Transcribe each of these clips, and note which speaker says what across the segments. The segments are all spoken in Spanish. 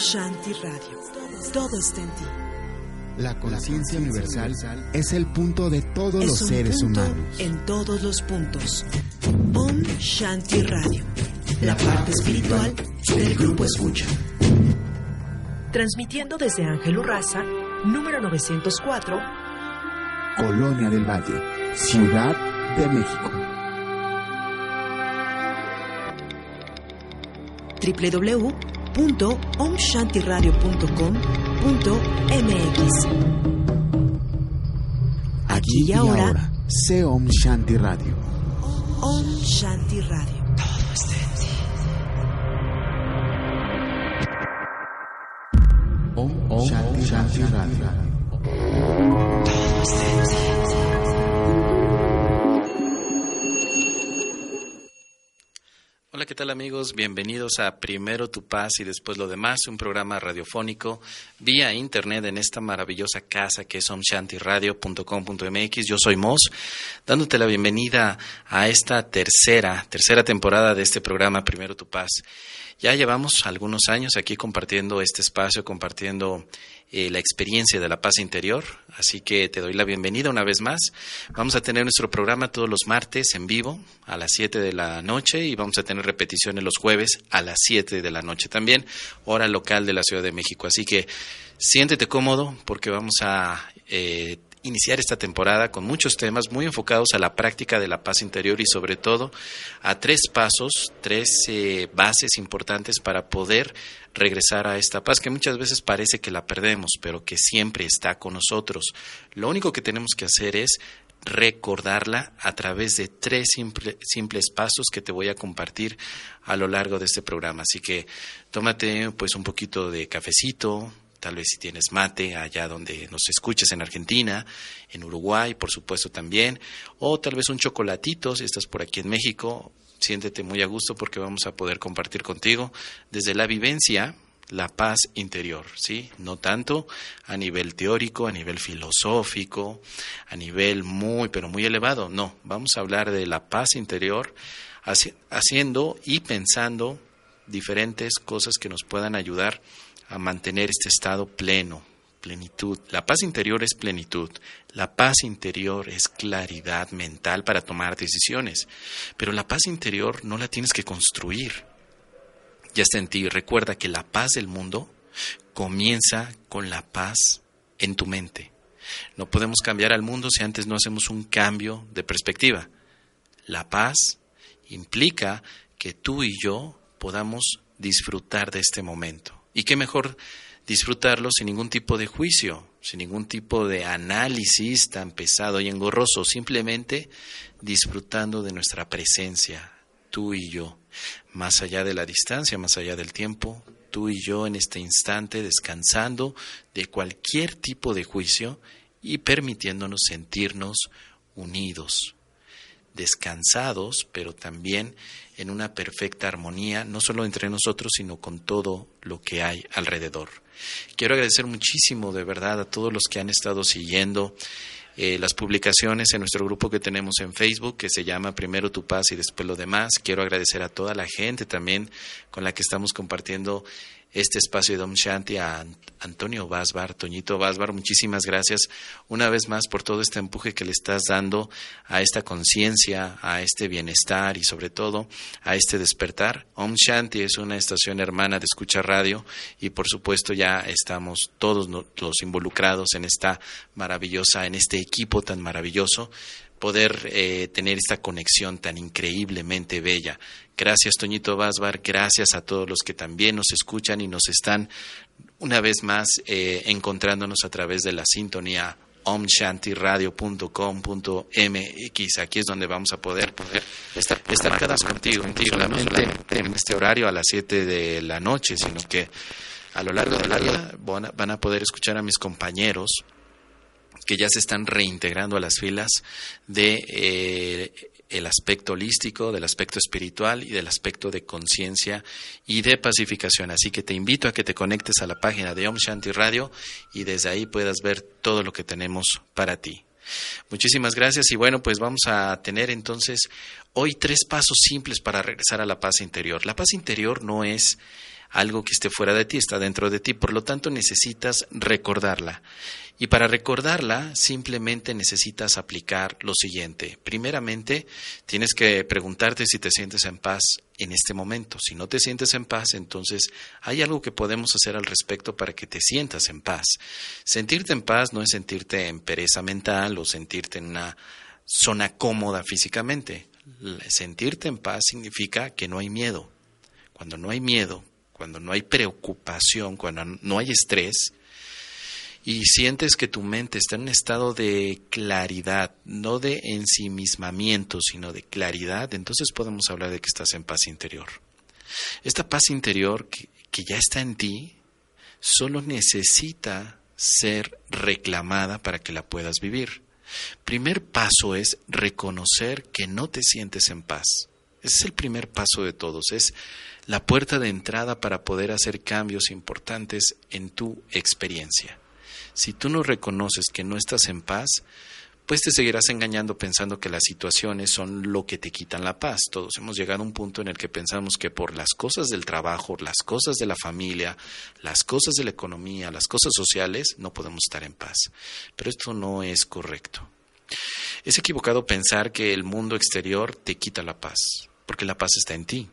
Speaker 1: Shanti Radio. Todo está en ti.
Speaker 2: La conciencia universal es el punto de todos los seres humanos.
Speaker 1: En todos los puntos. Om Shanti Radio. La parte espiritual del grupo Escucha. Transmitiendo desde Ángel Urraza, número 904,
Speaker 2: Colonia del Valle, Ciudad de México.
Speaker 1: www.omshantiradio.com.mx. Aquí y ahora,
Speaker 2: sé Om Shanti Radio.
Speaker 1: Om Shanti Radio. Todo está en ti.
Speaker 2: Om, Om Shanti, Shanti Radio.
Speaker 3: Amigos? Bienvenidos a Primero tu paz y después lo demás, un programa radiofónico vía internet en esta maravillosa casa que es omshantiradio.com.mx. Yo soy Mos, dándote la bienvenida a esta tercera, tercera temporada de este programa Primero tu paz. Ya llevamos algunos años aquí compartiendo este espacio, compartiendo eh, la experiencia de la paz interior, así que te doy la bienvenida una vez más. Vamos a tener nuestro programa todos los martes en vivo a las 7 de la noche y vamos a tener repeticiones los jueves a las 7 de la noche también, hora local de la Ciudad de México. Así que siéntete cómodo porque vamos a... Eh, iniciar esta temporada con muchos temas muy enfocados a la práctica de la paz interior y sobre todo a tres pasos, tres eh, bases importantes para poder regresar a esta paz que muchas veces parece que la perdemos, pero que siempre está con nosotros. Lo único que tenemos que hacer es recordarla a través de tres simple, simples pasos que te voy a compartir a lo largo de este programa. Así que tómate pues un poquito de cafecito, tal vez si tienes mate allá donde nos escuches en Argentina, en Uruguay, por supuesto también, o tal vez un chocolatito si estás por aquí en México, siéntete muy a gusto porque vamos a poder compartir contigo desde la vivencia la paz interior, ¿sí? No tanto a nivel teórico, a nivel filosófico, a nivel muy, pero muy elevado, no, vamos a hablar de la paz interior haciendo y pensando diferentes cosas que nos puedan ayudar a mantener este estado pleno, plenitud. La paz interior es plenitud. La paz interior es claridad mental para tomar decisiones. Pero la paz interior no la tienes que construir. Ya está en ti. Recuerda que la paz del mundo comienza con la paz en tu mente. No podemos cambiar al mundo si antes no hacemos un cambio de perspectiva. La paz implica que tú y yo podamos disfrutar de este momento. Y qué mejor disfrutarlo sin ningún tipo de juicio, sin ningún tipo de análisis tan pesado y engorroso, simplemente disfrutando de nuestra presencia, tú y yo, más allá de la distancia, más allá del tiempo, tú y yo en este instante descansando de cualquier tipo de juicio y permitiéndonos sentirnos unidos, descansados, pero también en una perfecta armonía, no solo entre nosotros, sino con todo lo que hay alrededor. Quiero agradecer muchísimo de verdad a todos los que han estado siguiendo eh, las publicaciones en nuestro grupo que tenemos en Facebook, que se llama Primero tu paz y después lo demás. Quiero agradecer a toda la gente también con la que estamos compartiendo este espacio de Dom Shanti a Antonio Basbar, Toñito Basbar. Muchísimas gracias una vez más por todo este empuje que le estás dando a esta conciencia, a este bienestar y sobre todo a este despertar. Om Shanti es una estación hermana de escucha radio y por supuesto ya estamos todos los involucrados en esta maravillosa, en este equipo tan maravilloso poder eh, tener esta conexión tan increíblemente bella. Gracias, Toñito Basbar, gracias a todos los que también nos escuchan y nos están una vez más eh, encontrándonos a través de la sintonía omshantiradio.com.mx. Aquí es donde vamos a poder, estar, estar cada contigo, contigo, solamente en este horario a las 7 de la noche, sino que a lo largo del día van a poder escuchar a mis compañeros que ya se están reintegrando a las filas de eh, el aspecto holístico, del aspecto espiritual y del aspecto de conciencia y de pacificación. Así que te invito a que te conectes a la página de Om Shanti Radio y desde ahí puedas ver todo lo que tenemos para ti. Muchísimas gracias y bueno, pues vamos a tener entonces hoy tres pasos simples para regresar a la paz interior. La paz interior no es algo que esté fuera de ti, está dentro de ti, por lo tanto necesitas recordarla. Y para recordarla simplemente necesitas aplicar lo siguiente. Primeramente, tienes que preguntarte si te sientes en paz en este momento. Si no te sientes en paz, entonces hay algo que podemos hacer al respecto para que te sientas en paz. Sentirte en paz no es sentirte en pereza mental o sentirte en una zona cómoda físicamente. Sentirte en paz significa que no hay miedo. Cuando no hay miedo, cuando no hay preocupación, cuando no hay estrés, y sientes que tu mente está en un estado de claridad, no de ensimismamiento, sino de claridad, entonces podemos hablar de que estás en paz interior. Esta paz interior que, que ya está en ti, solo necesita ser reclamada para que la puedas vivir. Primer paso es reconocer que no te sientes en paz. Ese es el primer paso de todos, es la puerta de entrada para poder hacer cambios importantes en tu experiencia. Si tú no reconoces que no estás en paz, pues te seguirás engañando pensando que las situaciones son lo que te quitan la paz. Todos hemos llegado a un punto en el que pensamos que por las cosas del trabajo, las cosas de la familia, las cosas de la economía, las cosas sociales, no podemos estar en paz. Pero esto no es correcto. Es equivocado pensar que el mundo exterior te quita la paz, porque la paz está en ti.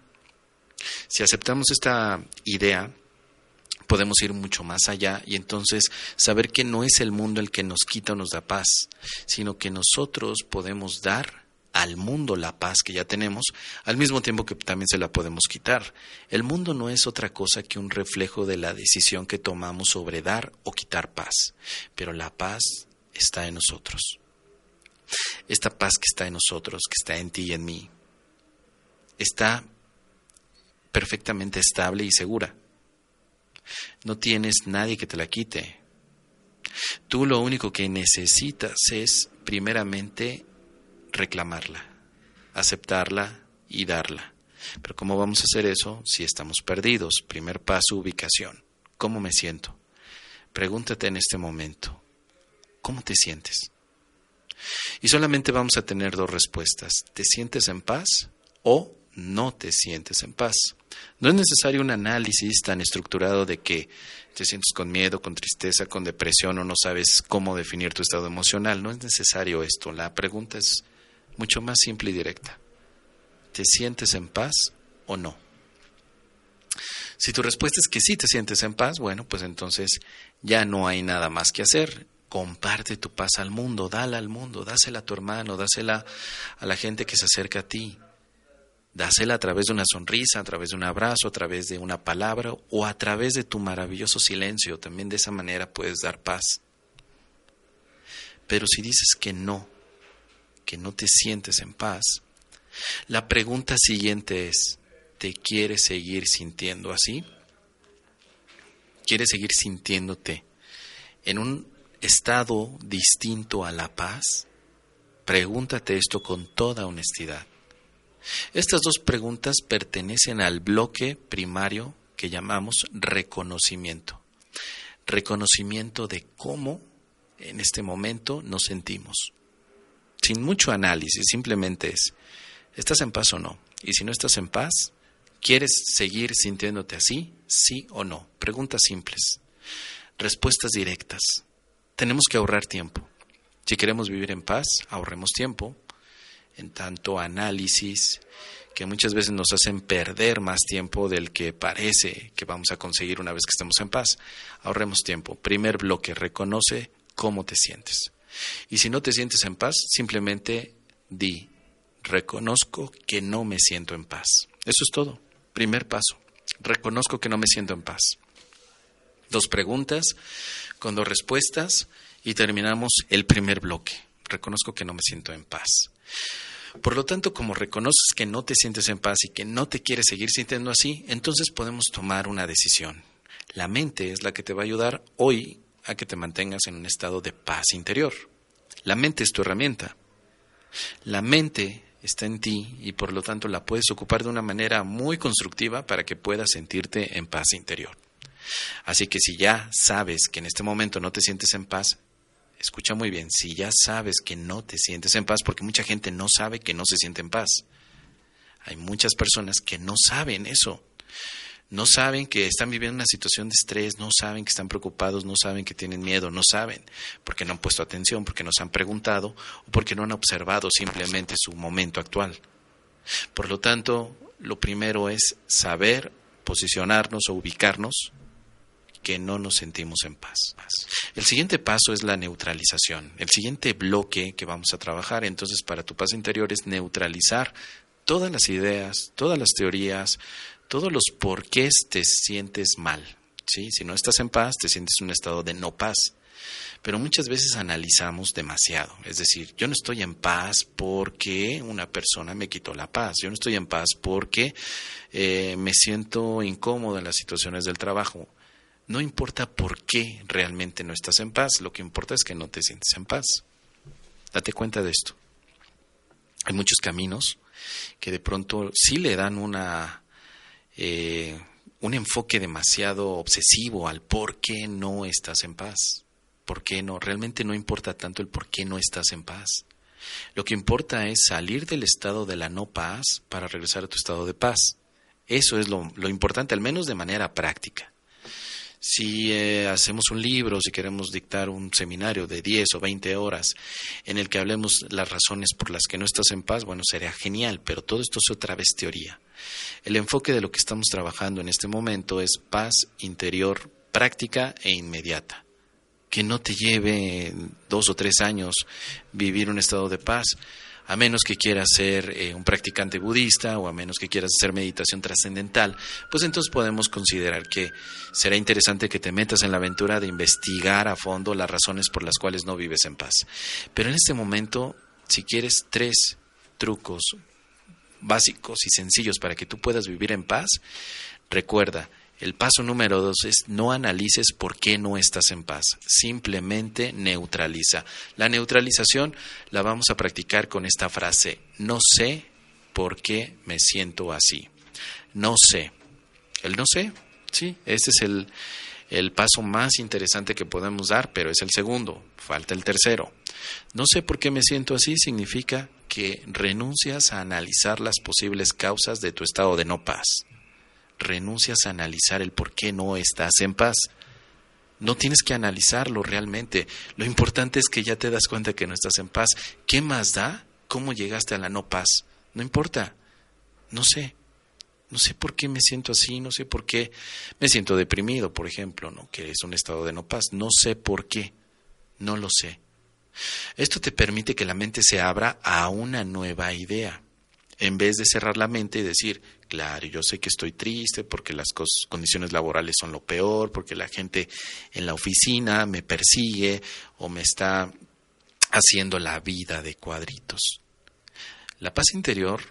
Speaker 3: Si aceptamos esta idea, podemos ir mucho más allá y entonces saber que no es el mundo el que nos quita o nos da paz, sino que nosotros podemos dar al mundo la paz que ya tenemos, al mismo tiempo que también se la podemos quitar. El mundo no es otra cosa que un reflejo de la decisión que tomamos sobre dar o quitar paz, pero la paz está en nosotros. Esta paz que está en nosotros, que está en ti y en mí, está perfectamente estable y segura. No tienes nadie que te la quite. Tú lo único que necesitas es, primeramente, reclamarla, aceptarla y darla. Pero ¿cómo vamos a hacer eso si estamos perdidos? Primer paso, ubicación. ¿Cómo me siento? Pregúntate en este momento, ¿cómo te sientes? Y solamente vamos a tener dos respuestas. ¿Te sientes en paz o no te sientes en paz? No es necesario un análisis tan estructurado de que te sientes con miedo, con tristeza, con depresión o no sabes cómo definir tu estado emocional. No es necesario esto. La pregunta es mucho más simple y directa. ¿Te sientes en paz o no? Si tu respuesta es que sí te sientes en paz, bueno, pues entonces ya no hay nada más que hacer. Comparte tu paz al mundo, dala al mundo, dásela a tu hermano, dásela a la gente que se acerca a ti. Dásela a través de una sonrisa, a través de un abrazo, a través de una palabra o a través de tu maravilloso silencio. También de esa manera puedes dar paz. Pero si dices que no, que no te sientes en paz, la pregunta siguiente es, ¿te quieres seguir sintiendo así? ¿Quieres seguir sintiéndote en un estado distinto a la paz? Pregúntate esto con toda honestidad. Estas dos preguntas pertenecen al bloque primario que llamamos reconocimiento. Reconocimiento de cómo en este momento nos sentimos. Sin mucho análisis, simplemente es, ¿estás en paz o no? Y si no estás en paz, ¿quieres seguir sintiéndote así? ¿Sí o no? Preguntas simples. Respuestas directas. Tenemos que ahorrar tiempo. Si queremos vivir en paz, ahorremos tiempo, en tanto análisis que muchas veces nos hacen perder más tiempo del que parece que vamos a conseguir una vez que estemos en paz. Ahorremos tiempo. Primer bloque, reconoce cómo te sientes. Y si no te sientes en paz, simplemente di, reconozco que no me siento en paz. Eso es todo. Primer paso, reconozco que no me siento en paz. Dos preguntas con dos respuestas y terminamos el primer bloque. Reconozco que no me siento en paz. Por lo tanto, como reconoces que no te sientes en paz y que no te quieres seguir sintiendo así, entonces podemos tomar una decisión. La mente es la que te va a ayudar hoy a que te mantengas en un estado de paz interior. La mente es tu herramienta. La mente está en ti y por lo tanto la puedes ocupar de una manera muy constructiva para que puedas sentirte en paz interior. Así que si ya sabes que en este momento no te sientes en paz, escucha muy bien, si ya sabes que no te sientes en paz, porque mucha gente no sabe que no se siente en paz. Hay muchas personas que no saben eso. no saben que están viviendo una situación de estrés, no saben que están preocupados, no saben que tienen miedo, no saben, porque no han puesto atención, porque no se han preguntado o porque no han observado simplemente su momento actual. Por lo tanto, lo primero es saber posicionarnos o ubicarnos que no nos sentimos en paz. El siguiente paso es la neutralización. El siguiente bloque que vamos a trabajar entonces para tu paz interior es neutralizar todas las ideas, todas las teorías, todos los porqués te sientes mal. ¿sí? Si no estás en paz, te sientes en un estado de no paz. Pero muchas veces analizamos demasiado. Es decir, yo no estoy en paz porque una persona me quitó la paz. Yo no estoy en paz porque eh, me siento incómodo en las situaciones del trabajo. No importa por qué realmente no estás en paz, lo que importa es que no te sientes en paz. Date cuenta de esto. Hay muchos caminos que de pronto sí le dan una, eh, un enfoque demasiado obsesivo al por qué no estás en paz. ¿Por qué no? Realmente no importa tanto el por qué no estás en paz. Lo que importa es salir del estado de la no paz para regresar a tu estado de paz. Eso es lo, lo importante, al menos de manera práctica. Si eh, hacemos un libro, si queremos dictar un seminario de 10 o 20 horas en el que hablemos las razones por las que no estás en paz, bueno, sería genial, pero todo esto es otra vez teoría. El enfoque de lo que estamos trabajando en este momento es paz interior práctica e inmediata. Que no te lleve dos o tres años vivir un estado de paz a menos que quieras ser eh, un practicante budista o a menos que quieras hacer meditación trascendental, pues entonces podemos considerar que será interesante que te metas en la aventura de investigar a fondo las razones por las cuales no vives en paz. Pero en este momento, si quieres tres trucos básicos y sencillos para que tú puedas vivir en paz, recuerda, el paso número dos es no analices por qué no estás en paz, simplemente neutraliza. La neutralización la vamos a practicar con esta frase, no sé por qué me siento así. No sé. El no sé, sí, ese es el, el paso más interesante que podemos dar, pero es el segundo, falta el tercero. No sé por qué me siento así significa que renuncias a analizar las posibles causas de tu estado de no paz renuncias a analizar el por qué no estás en paz. No tienes que analizarlo realmente. Lo importante es que ya te das cuenta que no estás en paz. ¿Qué más da? ¿Cómo llegaste a la no paz? No importa. No sé. No sé por qué me siento así, no sé por qué me siento deprimido, por ejemplo, ¿no? que es un estado de no paz. No sé por qué. No lo sé. Esto te permite que la mente se abra a una nueva idea en vez de cerrar la mente y decir, claro, yo sé que estoy triste porque las condiciones laborales son lo peor, porque la gente en la oficina me persigue o me está haciendo la vida de cuadritos. La paz interior,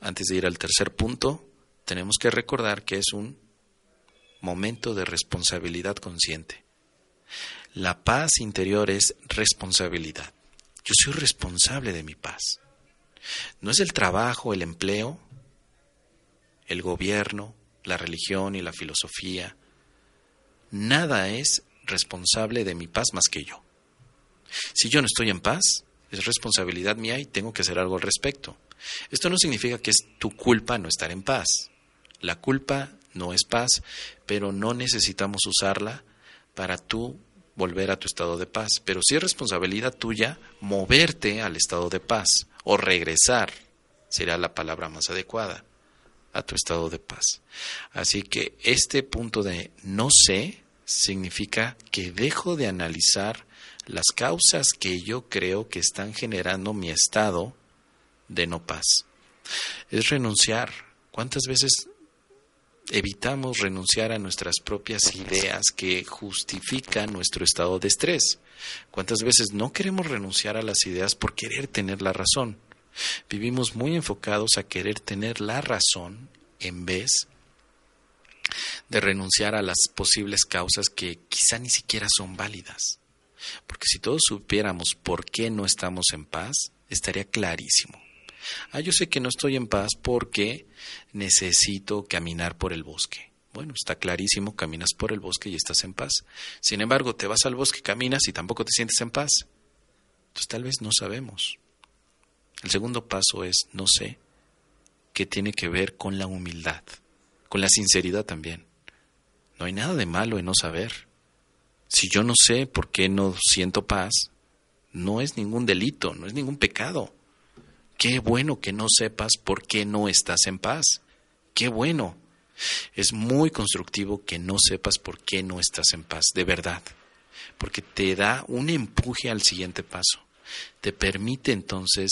Speaker 3: antes de ir al tercer punto, tenemos que recordar que es un momento de responsabilidad consciente. La paz interior es responsabilidad. Yo soy responsable de mi paz. No es el trabajo, el empleo, el gobierno, la religión y la filosofía. Nada es responsable de mi paz más que yo. Si yo no estoy en paz, es responsabilidad mía y tengo que hacer algo al respecto. Esto no significa que es tu culpa no estar en paz. La culpa no es paz, pero no necesitamos usarla para tú volver a tu estado de paz. Pero sí es responsabilidad tuya moverte al estado de paz o regresar, será la palabra más adecuada, a tu estado de paz. Así que este punto de no sé significa que dejo de analizar las causas que yo creo que están generando mi estado de no paz. Es renunciar. ¿Cuántas veces evitamos renunciar a nuestras propias ideas que justifican nuestro estado de estrés. ¿Cuántas veces no queremos renunciar a las ideas por querer tener la razón? Vivimos muy enfocados a querer tener la razón en vez de renunciar a las posibles causas que quizá ni siquiera son válidas. Porque si todos supiéramos por qué no estamos en paz, estaría clarísimo. Ah, yo sé que no estoy en paz porque necesito caminar por el bosque. Bueno, está clarísimo, caminas por el bosque y estás en paz. Sin embargo, te vas al bosque, caminas y tampoco te sientes en paz. Entonces tal vez no sabemos. El segundo paso es no sé, que tiene que ver con la humildad, con la sinceridad también. No hay nada de malo en no saber. Si yo no sé por qué no siento paz, no es ningún delito, no es ningún pecado. Qué bueno que no sepas por qué no estás en paz. Qué bueno. Es muy constructivo que no sepas por qué no estás en paz, de verdad, porque te da un empuje al siguiente paso. Te permite entonces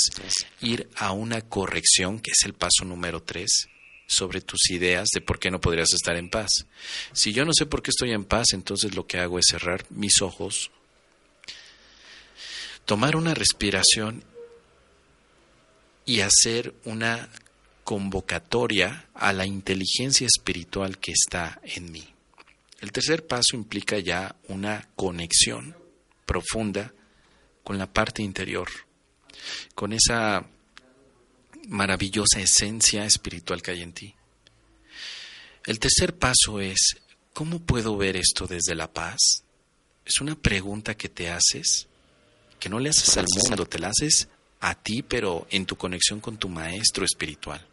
Speaker 3: ir a una corrección, que es el paso número tres, sobre tus ideas de por qué no podrías estar en paz. Si yo no sé por qué estoy en paz, entonces lo que hago es cerrar mis ojos, tomar una respiración y hacer una convocatoria a la inteligencia espiritual que está en mí. El tercer paso implica ya una conexión profunda con la parte interior, con esa maravillosa esencia espiritual que hay en ti. El tercer paso es, ¿cómo puedo ver esto desde la paz? Es una pregunta que te haces, que no le haces al mundo, te la haces a ti, pero en tu conexión con tu maestro espiritual.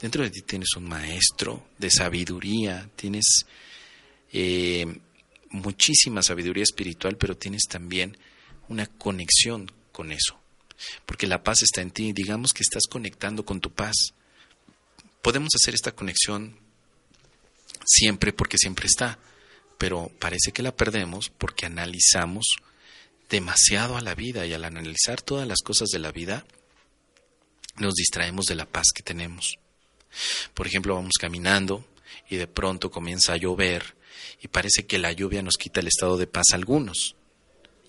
Speaker 3: Dentro de ti tienes un maestro de sabiduría, tienes eh, muchísima sabiduría espiritual, pero tienes también una conexión con eso porque la paz está en ti. Digamos que estás conectando con tu paz. Podemos hacer esta conexión siempre porque siempre está, pero parece que la perdemos porque analizamos demasiado a la vida y al analizar todas las cosas de la vida nos distraemos de la paz que tenemos. Por ejemplo, vamos caminando y de pronto comienza a llover y parece que la lluvia nos quita el estado de paz a algunos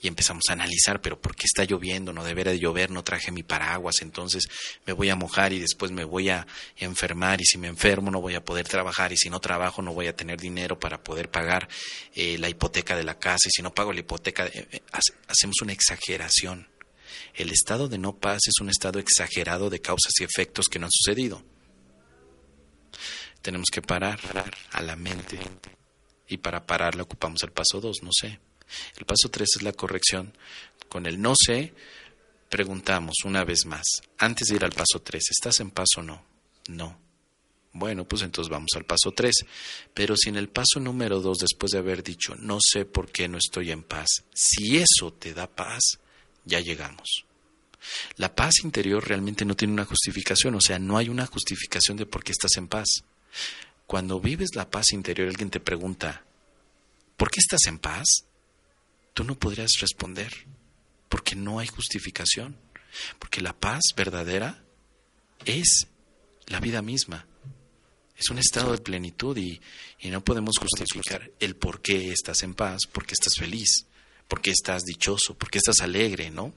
Speaker 3: y empezamos a analizar, pero ¿por qué está lloviendo? No debería de llover, no traje mi paraguas, entonces me voy a mojar y después me voy a enfermar y si me enfermo no voy a poder trabajar y si no trabajo no voy a tener dinero para poder pagar eh, la hipoteca de la casa y si no pago la hipoteca eh, eh, hacemos una exageración. El estado de no paz es un estado exagerado de causas y efectos que no han sucedido. Tenemos que parar a la mente y para pararla ocupamos el paso dos, no sé. El paso tres es la corrección. Con el no sé, preguntamos una vez más, antes de ir al paso tres, ¿estás en paz o no? No. Bueno, pues entonces vamos al paso tres. Pero si en el paso número dos, después de haber dicho, no sé por qué no estoy en paz, si eso te da paz, ya llegamos. La paz interior realmente no tiene una justificación, o sea, no hay una justificación de por qué estás en paz. Cuando vives la paz interior, alguien te pregunta, ¿por qué estás en paz? tú no podrías responder, porque no hay justificación, porque la paz verdadera es la vida misma, es un estado de plenitud y, no podemos justificar el por qué estás en paz, por qué estás feliz, por qué estás dichoso, por qué estás alegre, ¿no?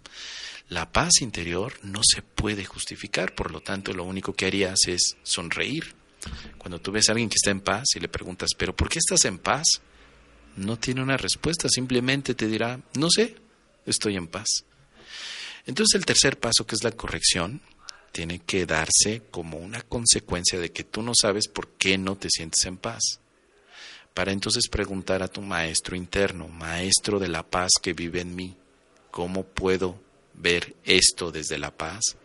Speaker 3: La paz interior no se puede justificar, por lo tanto lo único que harías es sonreír. Cuando tú ves a alguien que está en paz y le preguntas, pero ¿por qué estás en paz? no tiene una respuesta, simplemente te dirá, no sé, estoy en paz. Entonces el tercer paso, que es la corrección, tiene que darse como una consecuencia de que tú no sabes por qué no te sientes en paz. Para entonces preguntar a tu maestro interno, maestro de la paz que vive en mí, ¿cómo puedo ver esto desde la paz?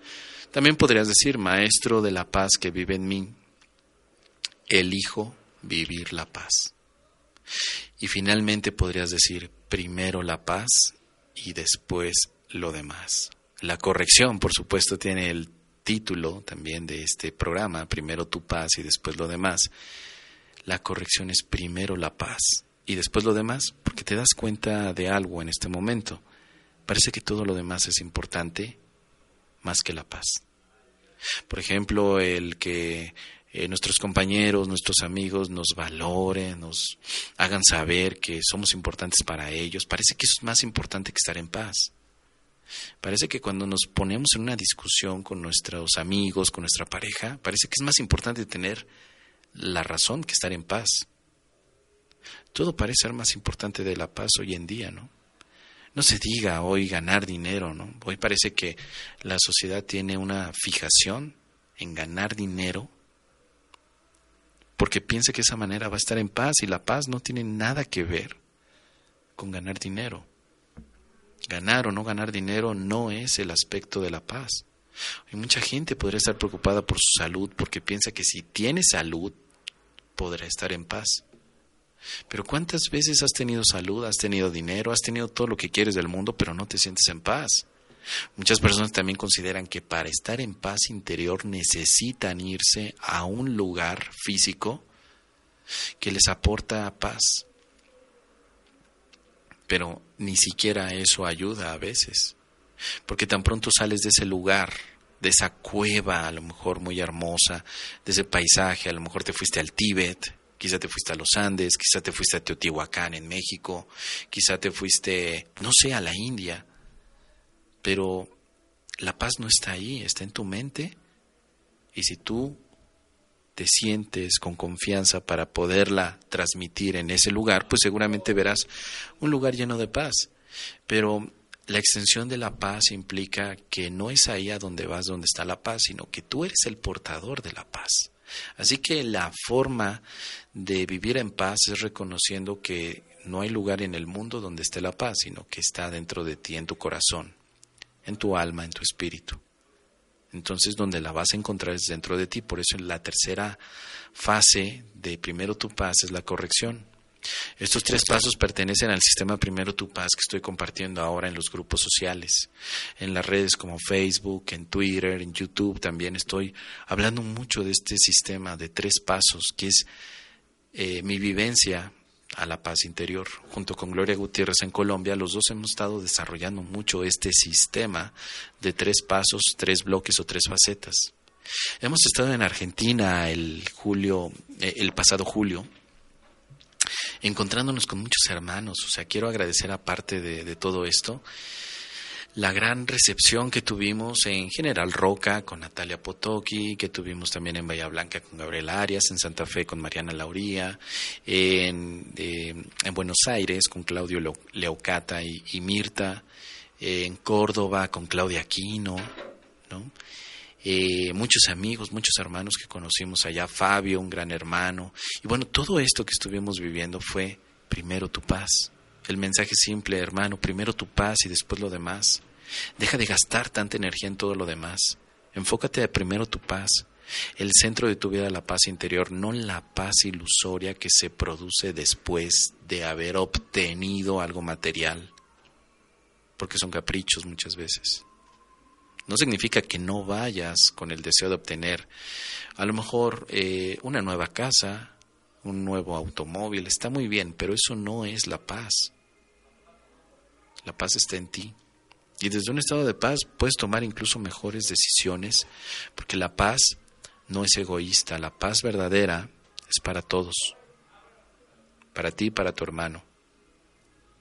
Speaker 3: También podrías decir, maestro de la paz que vive en mí, elijo vivir la paz. Y finalmente podrías decir primero la paz y después lo demás. La corrección, por supuesto, tiene el título también de este programa, primero tu paz y después lo demás. La corrección es primero la paz y después lo demás, porque te das cuenta de algo en este momento. Parece que todo lo demás es importante más que la paz. Por ejemplo, el que eh, nuestros compañeros, nuestros amigos nos valoren, nos hagan saber que somos importantes para ellos. Parece que eso es más importante que estar en paz. Parece que cuando nos ponemos en una discusión con nuestros amigos, con nuestra pareja, parece que es más importante tener la razón que estar en paz. Todo parece ser más importante de la paz hoy en día, ¿no? No se diga hoy ganar dinero, ¿no? Hoy parece que la sociedad tiene una fijación en ganar dinero porque piensa que esa manera va a estar en paz y la paz no tiene nada que ver con ganar dinero. Ganar o no ganar dinero no es el aspecto de la paz. Hay mucha gente podría estar preocupada por su salud porque piensa que si tiene salud, podrá estar en paz. Pero ¿cuántas veces has tenido salud, has tenido dinero, has tenido todo lo que quieres del mundo, pero no te sientes en paz? Muchas personas también consideran que para estar en paz interior necesitan irse a un lugar físico que les aporta paz. Pero ni siquiera eso ayuda a veces. Porque tan pronto sales de ese lugar, de esa cueva a lo mejor muy hermosa, de ese paisaje, a lo mejor te fuiste al Tíbet, quizá te fuiste a los Andes, quizá te fuiste a Teotihuacán en México, quizá te fuiste, no sé, a la India, pero la paz no está ahí, está en tu mente. Y si tú te sientes con confianza para poderla transmitir en ese lugar, pues seguramente verás un lugar lleno de paz. Pero la extensión de la paz implica que no es ahí a donde vas donde está la paz, sino que tú eres el portador de la paz. Así que la forma de vivir en paz es reconociendo que no hay lugar en el mundo donde esté la paz, sino que está dentro de ti, en tu corazón, en tu alma, en tu espíritu. Entonces, donde la vas a encontrar es dentro de ti. Por eso, la tercera fase de primero tu paz es la corrección. Estos tres pasos pertenecen al sistema Primero Tu Paz que estoy compartiendo ahora en los grupos sociales, en las redes como Facebook, en Twitter, en YouTube. También estoy hablando mucho de este sistema de tres pasos, que es eh, mi vivencia a la paz interior. Junto con Gloria Gutiérrez en Colombia, los dos hemos estado desarrollando mucho este sistema de tres pasos, tres bloques o tres facetas. Hemos estado en Argentina el julio, eh, el pasado julio, encontrándonos con muchos hermanos. O sea, quiero agradecer aparte de, de todo esto la gran recepción que tuvimos en General Roca con Natalia Potoki, que tuvimos también en Bahía Blanca con Gabriel Arias, en Santa Fe con Mariana Lauría, en, eh, en Buenos Aires con Claudio Leocata y, Mirta, en Córdoba con Claudia Aquino, ¿no? Eh, muchos amigos, muchos hermanos que conocimos allá, Fabio, un gran hermano. Y bueno, todo esto que estuvimos viviendo fue primero tu paz el mensaje simple, hermano, primero tu paz y después lo demás. Deja de gastar tanta energía en todo lo demás. Enfócate a primero tu paz. El centro de tu vida la paz interior, no la paz ilusoria que se produce después de haber obtenido algo material, porque son caprichos muchas veces. No significa que no vayas con el deseo de obtener a lo mejor eh, una nueva casa, un nuevo automóvil, está muy bien, pero eso no es la paz. La paz está en ti. Y desde un estado de paz puedes tomar incluso mejores decisiones, porque la paz no es egoísta, la paz verdadera es para todos, para ti y para tu hermano.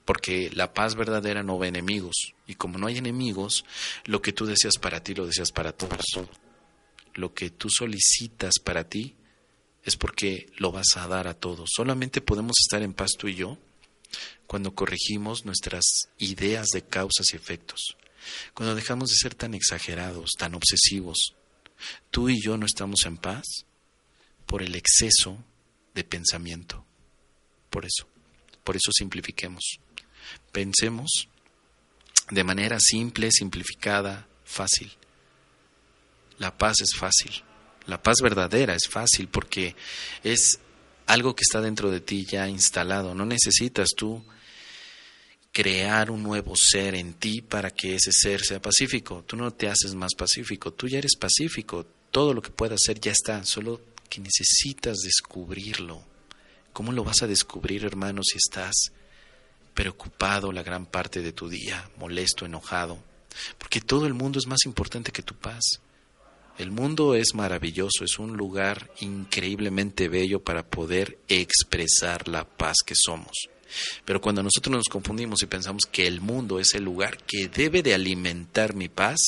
Speaker 3: Porque la paz verdadera no ve enemigos, y como no hay enemigos, lo que tú deseas para ti lo deseas para todos. Lo que tú solicitas para ti es porque lo vas a dar a todos. Solamente podemos estar en paz tú y yo cuando corregimos nuestras ideas de causas y efectos, cuando dejamos de ser tan exagerados, tan obsesivos. Tú y yo no estamos en paz por el exceso de pensamiento. Por eso, por eso simplifiquemos. Pensemos de manera simple, simplificada, fácil. La paz es fácil. La paz verdadera es fácil porque es algo que está dentro de ti ya instalado. No necesitas tú crear un nuevo ser en ti para que ese ser sea pacífico. Tú no te haces más pacífico, tú ya eres pacífico. Todo lo que puedas hacer ya está, solo que necesitas descubrirlo. ¿Cómo lo vas a descubrir, hermano, si estás preocupado la gran parte de tu día, molesto, enojado? Porque todo el mundo es más importante que tu paz. El mundo es maravilloso, es un lugar increíblemente bello para poder expresar la paz que somos. Pero cuando nosotros nos confundimos y pensamos que el mundo es el lugar que debe de alimentar mi paz,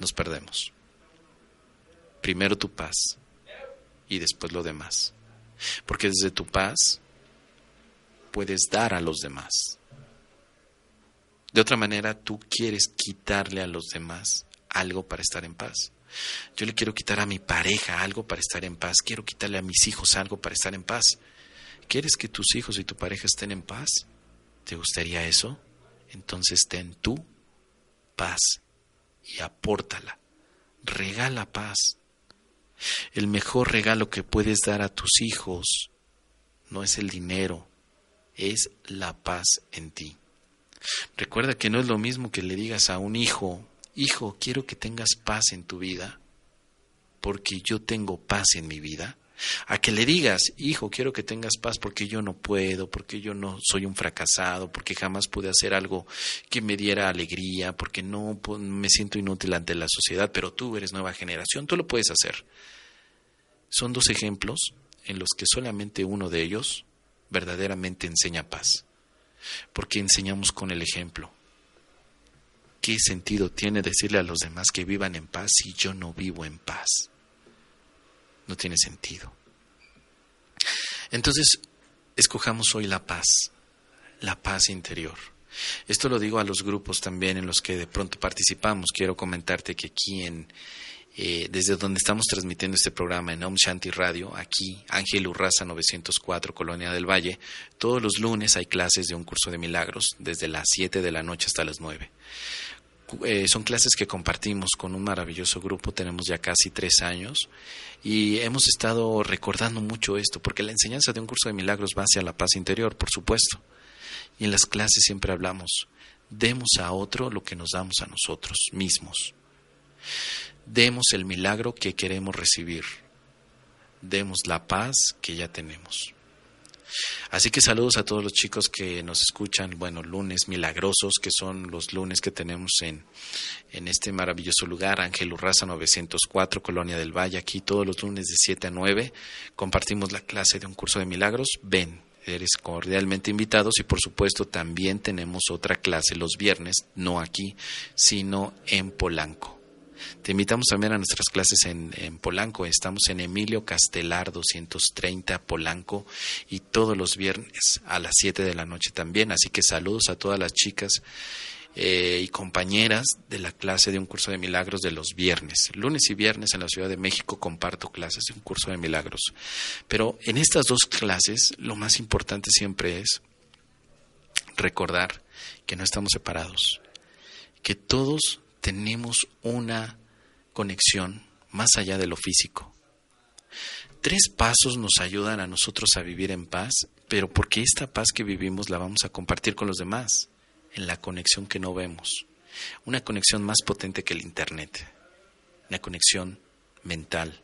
Speaker 3: nos perdemos. Primero tu paz y después lo demás. Porque desde tu paz puedes dar a los demás. De otra manera, tú quieres quitarle a los demás algo para estar en paz. Yo le quiero quitar a mi pareja algo para estar en paz. Quiero quitarle a mis hijos algo para estar en paz. ¿Quieres que tus hijos y tu pareja estén en paz? ¿Te gustaría eso? Entonces ten tu paz y apórtala. Regala paz. El mejor regalo que puedes dar a tus hijos no es el dinero, es la paz en ti. Recuerda que no es lo mismo que le digas a un hijo, hijo, quiero que tengas paz en tu vida, porque yo tengo paz en mi vida, a que le digas, hijo, quiero que tengas paz porque yo no puedo, porque yo no soy un fracasado, porque jamás pude hacer algo que me diera alegría, porque no me siento inútil ante la sociedad, pero tú eres nueva generación, tú lo puedes hacer. Son dos ejemplos en los que solamente uno de ellos verdaderamente enseña paz, porque enseñamos con el ejemplo. ¿Qué sentido tiene decirle a los demás que vivan en paz si yo no vivo en paz? No tiene sentido. Entonces, escojamos hoy la paz, la paz interior. Esto lo digo a los grupos también en los que de pronto participamos. Quiero comentarte que aquí en, eh, desde donde estamos transmitiendo este programa en Om Shanti Radio, aquí, Ángel Urraza 904, Colonia del Valle, todos los lunes hay clases de un curso de milagros, desde las 7 de la noche hasta las 9. Eh, son clases que compartimos con un maravilloso grupo, tenemos ya casi tres años y hemos estado recordando mucho esto, porque la enseñanza de un curso de milagros va hacia la paz interior, por supuesto. Y en las clases siempre hablamos, demos a otro lo que nos damos a nosotros mismos. Demos el milagro que queremos recibir. Demos la paz que ya tenemos. Así que saludos a todos los chicos que nos escuchan, bueno, lunes milagrosos, que son los lunes que tenemos en, en este maravilloso lugar, Ángel Urraza 904, Colonia del Valle, aquí todos los lunes de 7 a 9, compartimos la clase de un curso de milagros, ven, eres cordialmente invitados y por supuesto también tenemos otra clase los viernes, no aquí, sino en Polanco. Te invitamos también a nuestras clases en, Polanco. Estamos en Emilio Castelar 230 Polanco y todos los viernes a las 7 de la noche también. Así que saludos a todas las chicas eh, y compañeras de la clase de un curso de milagros de los viernes. Lunes y viernes en la Ciudad de México comparto clases de un curso de milagros. Pero en estas dos clases lo más importante siempre es recordar que no estamos separados, que todos tenemos una conexión más allá de lo físico. Tres pasos nos ayudan a nosotros a vivir en paz, pero porque esta paz que vivimos la vamos a compartir con los demás, en la conexión que no vemos. Una conexión más potente que el Internet, una conexión mental,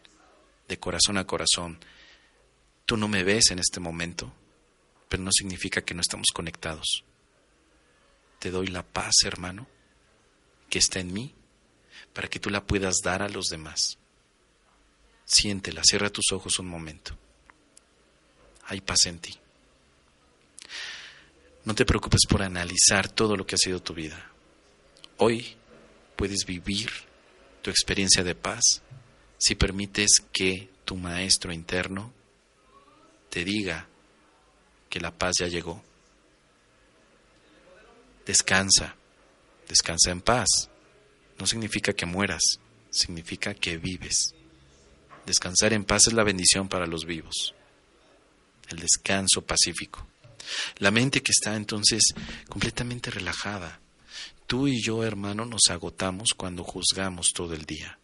Speaker 3: de corazón a corazón. Tú no me ves en este momento, pero no significa que no estamos conectados. Te doy la paz, hermano, que está en mí para que tú la puedas dar a los demás. Siéntela, cierra tus ojos un momento. Hay paz en ti. No te preocupes por analizar todo lo que ha sido tu vida. Hoy puedes vivir tu experiencia de paz si permites que tu maestro interno te diga que la paz ya llegó. Descansa Descansa en paz. No significa que mueras, significa que vives. Descansar en paz es la bendición para los vivos. El descanso pacífico. La mente que está entonces completamente relajada. Tú y yo, hermano, nos agotamos cuando juzgamos todo el día.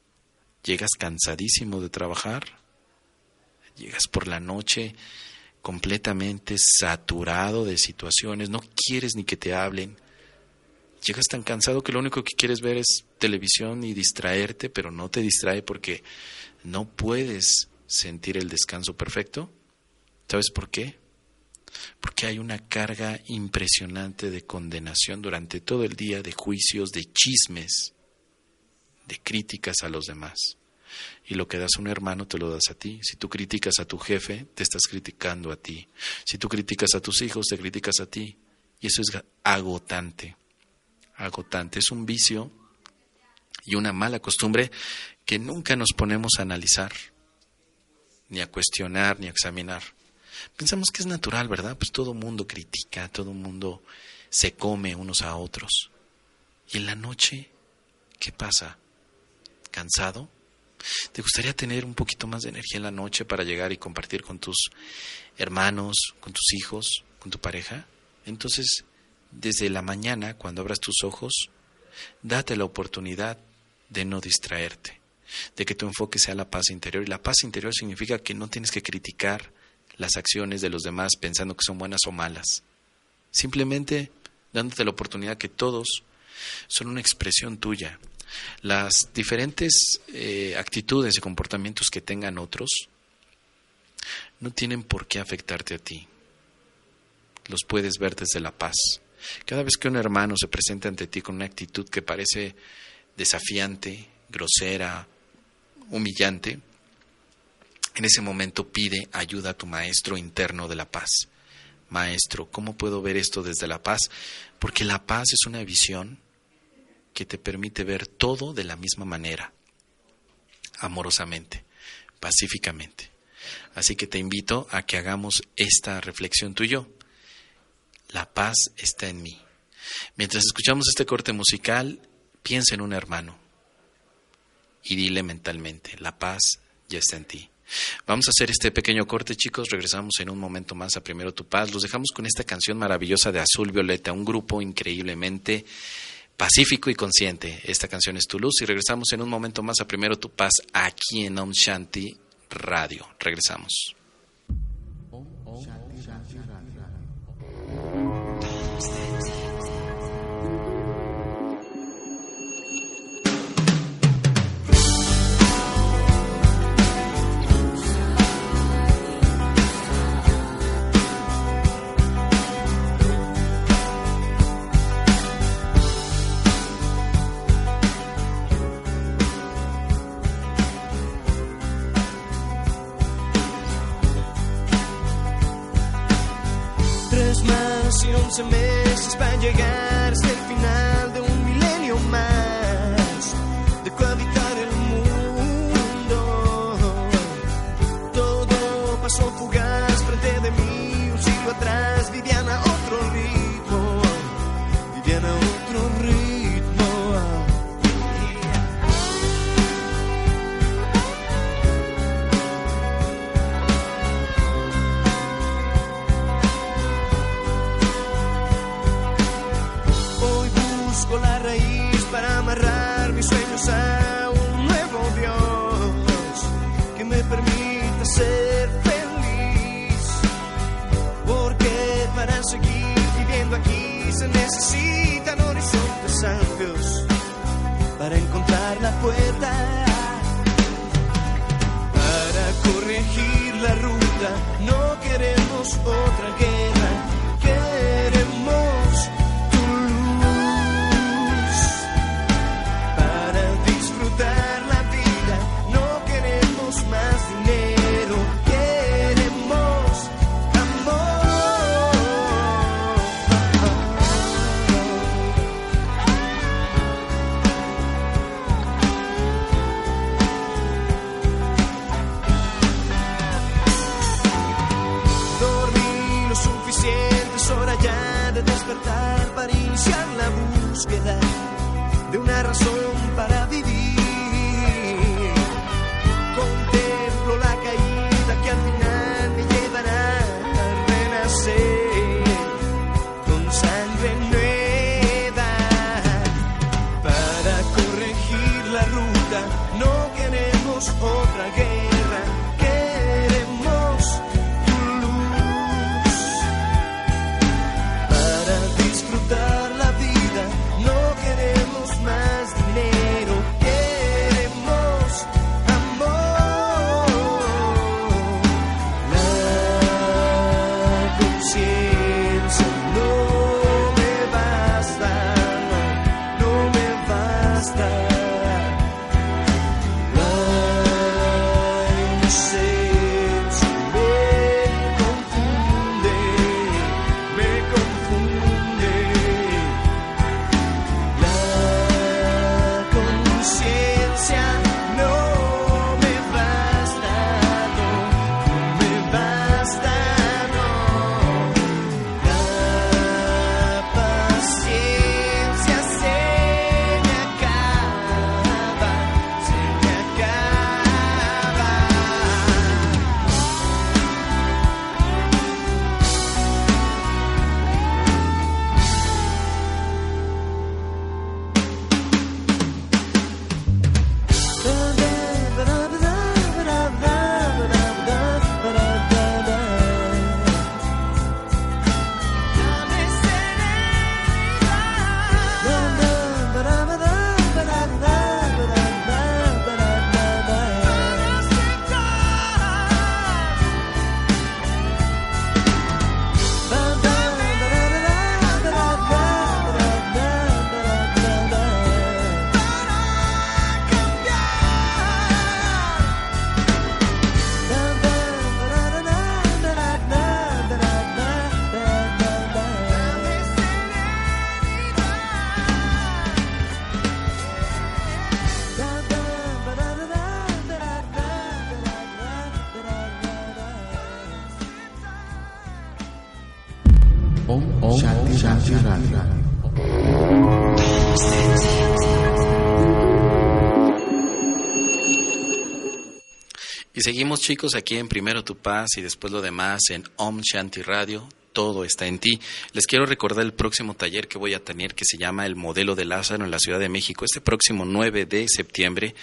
Speaker 3: Llegas cansadísimo de trabajar. Llegas por la noche completamente saturado de situaciones. No quieres ni que te hablen llegas tan cansado que lo único que quieres ver es televisión y distraerte, pero no te distrae porque no puedes sentir el descanso perfecto. ¿Sabes por qué? Porque hay una carga impresionante de condenación durante todo el día, de juicios, de chismes, de críticas a los demás. Y lo que das a un hermano te lo das a ti. Si tú criticas a tu jefe, te estás criticando a ti. Si tú criticas a tus hijos, te criticas a ti. Y eso es agotante agotante, es un vicio y una mala costumbre que nunca nos ponemos a analizar, ni a cuestionar, ni a examinar. Pensamos que es natural, ¿verdad? Pues todo mundo critica, todo mundo se come unos a otros. Y en la noche, ¿qué pasa? ¿Cansado? ¿Te gustaría tener un poquito más de energía en la noche para llegar y compartir con tus hermanos, con tus hijos, con tu pareja? Entonces, desde la mañana, cuando abras tus ojos, date la oportunidad de no distraerte. de que tu enfoque sea la paz interior. Y la paz interior significa que no tienes que criticar las acciones de los demás pensando que son buenas o malas. Simplemente dándote la oportunidad que todos son una expresión tuya. Las diferentes eh, actitudes y comportamientos que tengan otros no tienen por qué afectarte a ti. Los puedes ver desde la paz. Cada vez que un hermano se presenta ante ti con una actitud que parece desafiante, grosera, humillante, en ese momento pide ayuda a tu maestro interno de la paz. Maestro, ¿cómo puedo ver esto desde la paz? Porque la paz es una visión que te permite ver todo de la misma manera, amorosamente, pacíficamente. Así que te invito a que hagamos esta reflexión tú y yo. La paz está en mí. Mientras escuchamos este corte musical, piensa en un hermano y dile mentalmente, la paz ya está en ti. Vamos a hacer este pequeño corte, chicos. Regresamos en un momento más a Primero Tu Paz. Los dejamos con esta canción maravillosa de Azul Violeta, un grupo increíblemente pacífico y consciente. Esta canción es Tu Luz y regresamos en un momento más a Primero Tu Paz aquí en Om Shanti Radio. Regresamos.
Speaker 4: meses no queremos otra guerra,
Speaker 3: seguimos chicos aquí en Primero Tu Paz y después lo demás en Om Shanti Radio. Todo está en ti. Les quiero recordar el próximo taller que voy a tener que se llama El Modelo de Lázaro en la Ciudad de México. Este próximo 9 de septiembre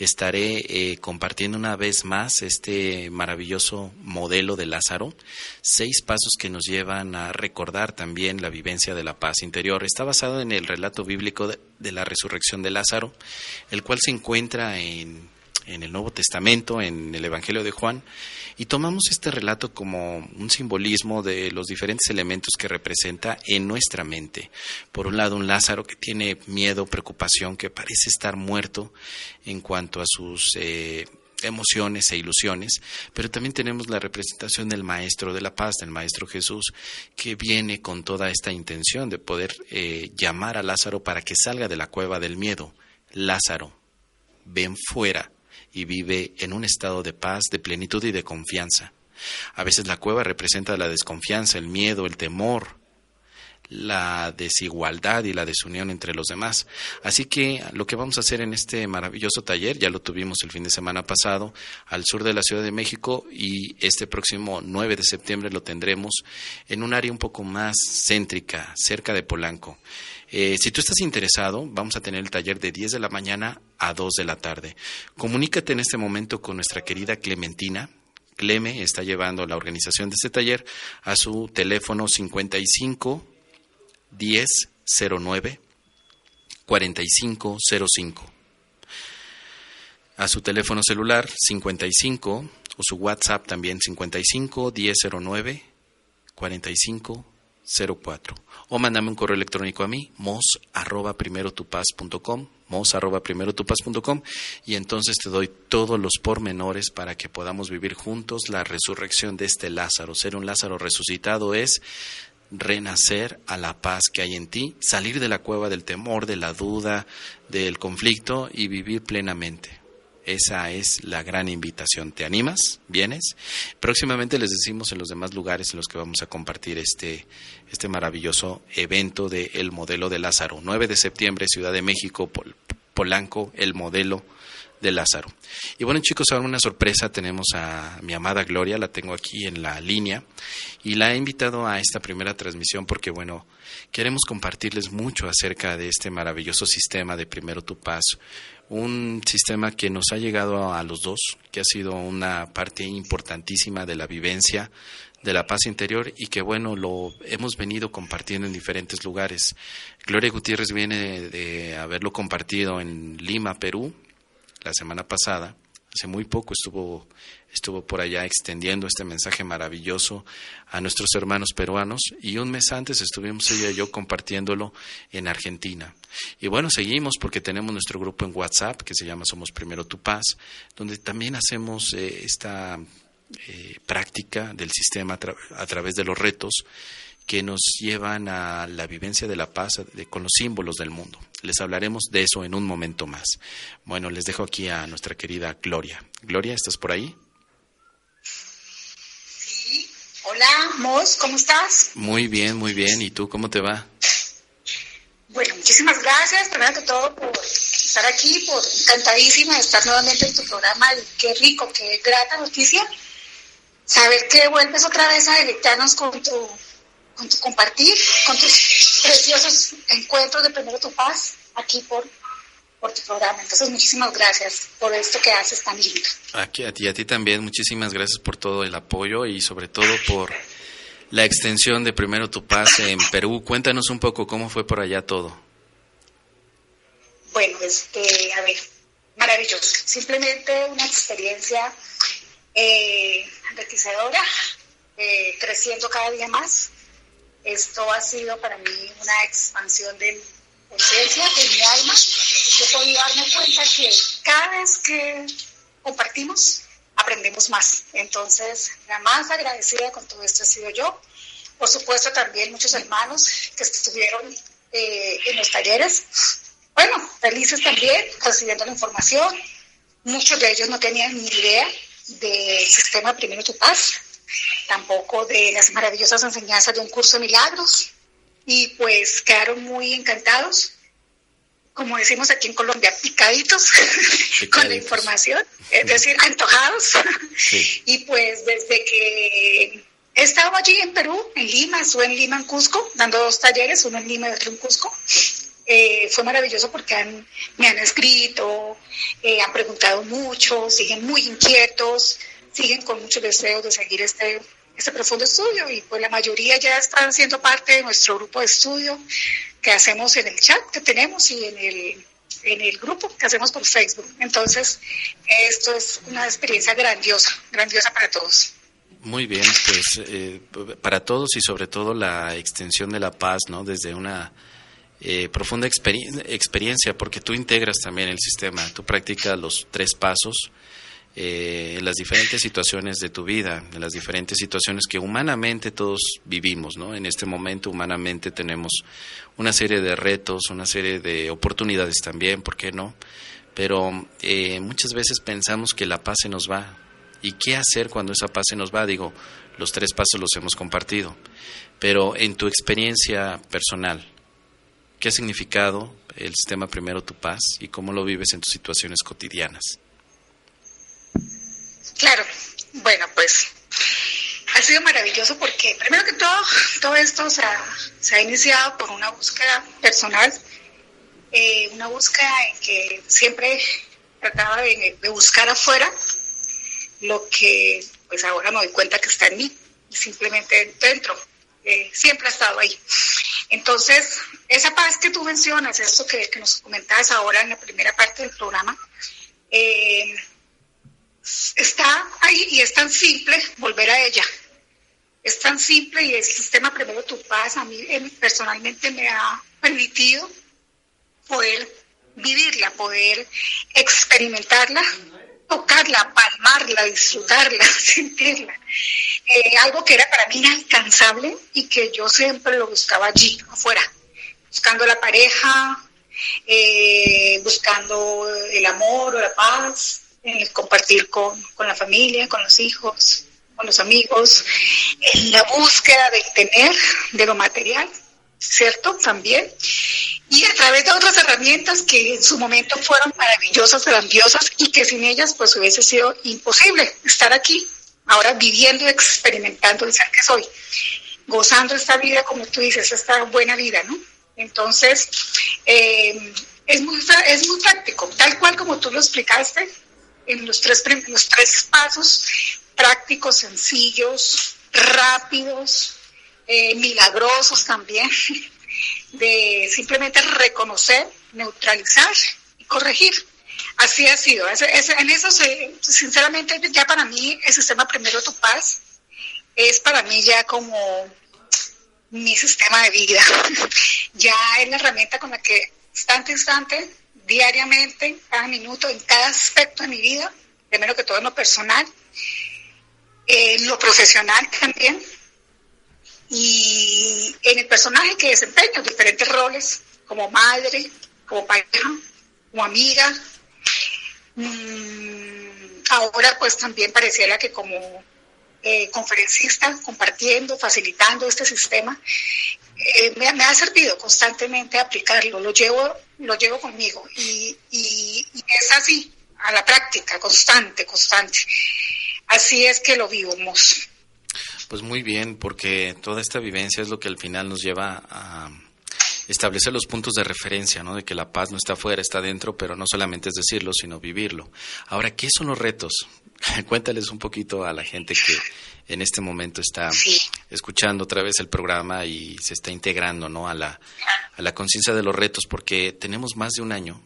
Speaker 3: estaré eh, compartiendo una vez más este maravilloso modelo de Lázaro. Seis pasos que nos llevan a recordar también la vivencia de la paz interior. Está basado en el relato bíblico de, de la resurrección de Lázaro, el cual se encuentra en en el Nuevo Testamento, en el Evangelio de Juan, y tomamos este relato como un simbolismo de los diferentes elementos que representa en nuestra mente. Por un lado, un Lázaro que tiene miedo, preocupación, que parece estar muerto en cuanto a sus eh, emociones e ilusiones, pero también tenemos la representación del Maestro de la Paz, del Maestro Jesús, que viene con toda esta intención de poder eh, llamar a Lázaro para que salga de la cueva del miedo. Lázaro, ven fuera y vive en un estado de paz, de plenitud y de confianza. A veces la cueva representa la desconfianza, el miedo, el temor, la desigualdad y la desunión entre los demás. Así que lo que vamos a hacer en este maravilloso taller, ya lo tuvimos el fin de semana pasado al sur de la Ciudad de México y este próximo 9 de septiembre lo tendremos en un área un poco más céntrica, cerca de Polanco. Eh, si tú estás interesado, vamos a tener el taller de 10 de la mañana a 2 de la tarde. Comunícate en este momento con nuestra querida Clementina. Cleme está llevando la organización de este taller a su teléfono 55 10 09 4505. A su teléfono celular 55 o su WhatsApp también 55 10 09 45 04 o mándame un correo electrónico a mí, mos arroba primero mos arroba primero y entonces te doy todos los pormenores para que podamos vivir juntos la resurrección de este Lázaro. Ser un Lázaro resucitado es renacer a la paz que hay en ti, salir de la cueva del temor, de la duda, del conflicto y vivir plenamente. Esa es la gran invitación. ¿Te animas? ¿Vienes? Próximamente les decimos en los demás lugares en los que vamos a compartir este, este maravilloso evento de El Modelo de Lázaro. 9 de septiembre, Ciudad de México, Polanco, El Modelo de Lázaro. Y bueno chicos, ahora una sorpresa, tenemos a mi amada Gloria, la tengo aquí en la línea y la he invitado a esta primera transmisión porque bueno, queremos compartirles mucho acerca de este maravilloso sistema de Primero Tu Paz, un sistema que nos ha llegado a los dos, que ha sido una parte importantísima de la vivencia de la paz interior y que bueno, lo hemos venido compartiendo en diferentes lugares. Gloria Gutiérrez viene de haberlo compartido en Lima, Perú, la semana pasada. Hace muy poco estuvo estuvo por allá extendiendo este mensaje maravilloso a nuestros hermanos peruanos y un mes antes estuvimos ella y yo compartiéndolo en Argentina. Y bueno, seguimos porque tenemos nuestro grupo en WhatsApp que se llama Somos Primero Tu Paz, donde también hacemos eh, esta eh, práctica del sistema a, través de los retos que nos llevan a la vivencia de la paz con los símbolos del mundo. Les hablaremos de eso en un momento más. Bueno, les dejo aquí a nuestra querida Gloria. Gloria, ¿estás por ahí?
Speaker 5: Hola, Mos, ¿cómo estás?
Speaker 3: Muy bien, muy bien. ¿Y tú cómo te va?
Speaker 5: Bueno, muchísimas gracias, primero que todo, por estar aquí, por encantadísima de estar nuevamente en tu programa. qué rico, qué grata noticia. Saber que vuelves otra vez a deleitarnos con tu, con tu compartir, con tus preciosos encuentros de Primero Tu Paz, aquí por por tu programa. Entonces, muchísimas gracias por esto que haces tan lindo.
Speaker 3: Aquí, a ti, a ti también, muchísimas gracias por todo el apoyo y sobre todo por la extensión de Primero Tu Paz en Perú. Cuéntanos un poco cómo fue por allá todo.
Speaker 5: Bueno, este, a ver, maravilloso. Simplemente una experiencia eh, enriquecedora, eh, creciendo cada día más. Esto ha sido para mí una expansión del conciencia, de mi alma, yo he podido darme cuenta que cada vez que compartimos, aprendemos más. Entonces, la más agradecida con todo esto he sido yo. Por supuesto, también muchos hermanos que estuvieron eh, en los talleres. Bueno, felices también, recibiendo la información. Muchos de ellos no tenían ni idea del sistema Primero Tu Paz, tampoco de las maravillosas enseñanzas de un curso de milagros, y pues quedaron muy encantados, como decimos aquí en Colombia, picaditos, con la información, es decir, antojados. y pues desde que he estado allí en Perú, en Lima, estuve en Lima, en Cusco, dando dos talleres, uno en Lima y otro en Cusco. Eh, fue maravilloso porque han, me han escrito, eh, han preguntado mucho, siguen muy inquietos, siguen con mucho deseo de seguir este, este profundo estudio y pues la mayoría ya están siendo parte de nuestro grupo de estudio que hacemos en el chat que tenemos y en el, en el grupo que hacemos por Facebook. Entonces, esto es una experiencia grandiosa, grandiosa para todos.
Speaker 3: Muy bien, pues eh, para todos y sobre todo la extensión de la paz, ¿no? Desde una eh, profunda experiencia, porque tú integras también el sistema, tú practicas los tres pasos eh, en las diferentes situaciones de tu vida, en las diferentes situaciones que humanamente todos vivimos, ¿no? En este momento humanamente tenemos una serie de retos, una serie de oportunidades también, ¿por qué no? Pero eh, muchas veces pensamos que la paz se nos va. ¿Y qué hacer cuando esa paz se nos va? Digo, los tres pasos los hemos compartido. Pero en tu experiencia personal, ¿Qué ha significado el sistema Primero Tu Paz y cómo lo vives en tus situaciones cotidianas?
Speaker 5: Claro, bueno, pues ha sido maravilloso porque primero que todo, todo esto se ha, iniciado por una búsqueda personal, eh, una búsqueda en que siempre trataba de, buscar afuera lo que pues ahora me doy cuenta que está en mí, simplemente dentro, eh, siempre ha estado ahí. Entonces, esa paz que tú mencionas, esto que, nos comentabas ahora en la primera parte del programa, eh, está ahí y es tan simple volver a ella. Es tan simple y el sistema Primero Tu Paz a mí personalmente me ha permitido poder vivirla, poder experimentarla, tocarla, palmarla, disfrutarla, sentirla. Eh, algo que era para mí inalcanzable y que yo siempre lo buscaba allí, afuera, buscando la pareja, eh, buscando el amor o la paz, el compartir con, con la familia, con los hijos, con los amigos, en la búsqueda del tener, de lo material, ¿cierto? También. Y a través de otras herramientas que en su momento fueron maravillosas, grandiosas y que sin ellas pues hubiese sido imposible estar aquí, ahora viviendo y experimentando el ser que soy, gozando esta vida, como tú dices, esta buena vida, ¿no? Entonces, eh, es, muy, es muy práctico, tal cual como tú lo explicaste, en los tres, los tres pasos prácticos, sencillos, rápidos, eh, milagrosos también, de simplemente reconocer, neutralizar y corregir. Así ha sido. en eso, sinceramente, ya para mí el sistema Primero Tu Paz es para mí ya como mi sistema de vida. ya es la herramienta con la que instante a instante, diariamente, cada minuto, en cada aspecto de mi vida, menos que todo en lo personal, en lo profesional también, y en el personaje que desempeño diferentes roles, como madre, como pareja, como amiga. Mm, ahora pues también pareciera que como eh, conferencista, compartiendo, facilitando este sistema, eh, me, ha servido constantemente aplicarlo, lo llevo, lo llevo conmigo y, y es así, a la práctica, constante, constante. Así es que lo vivimos.
Speaker 3: Pues muy bien, porque toda esta vivencia es lo que al final nos lleva a establecer los puntos de referencia, ¿no? De que la paz no está afuera, está dentro, pero no solamente es decirlo, sino vivirlo. Ahora, ¿qué son los retos? Cuéntales un poquito a la gente que en este momento está escuchando otra vez el programa y se está integrando, ¿no? A la, a la conciencia de los retos, porque tenemos más de un año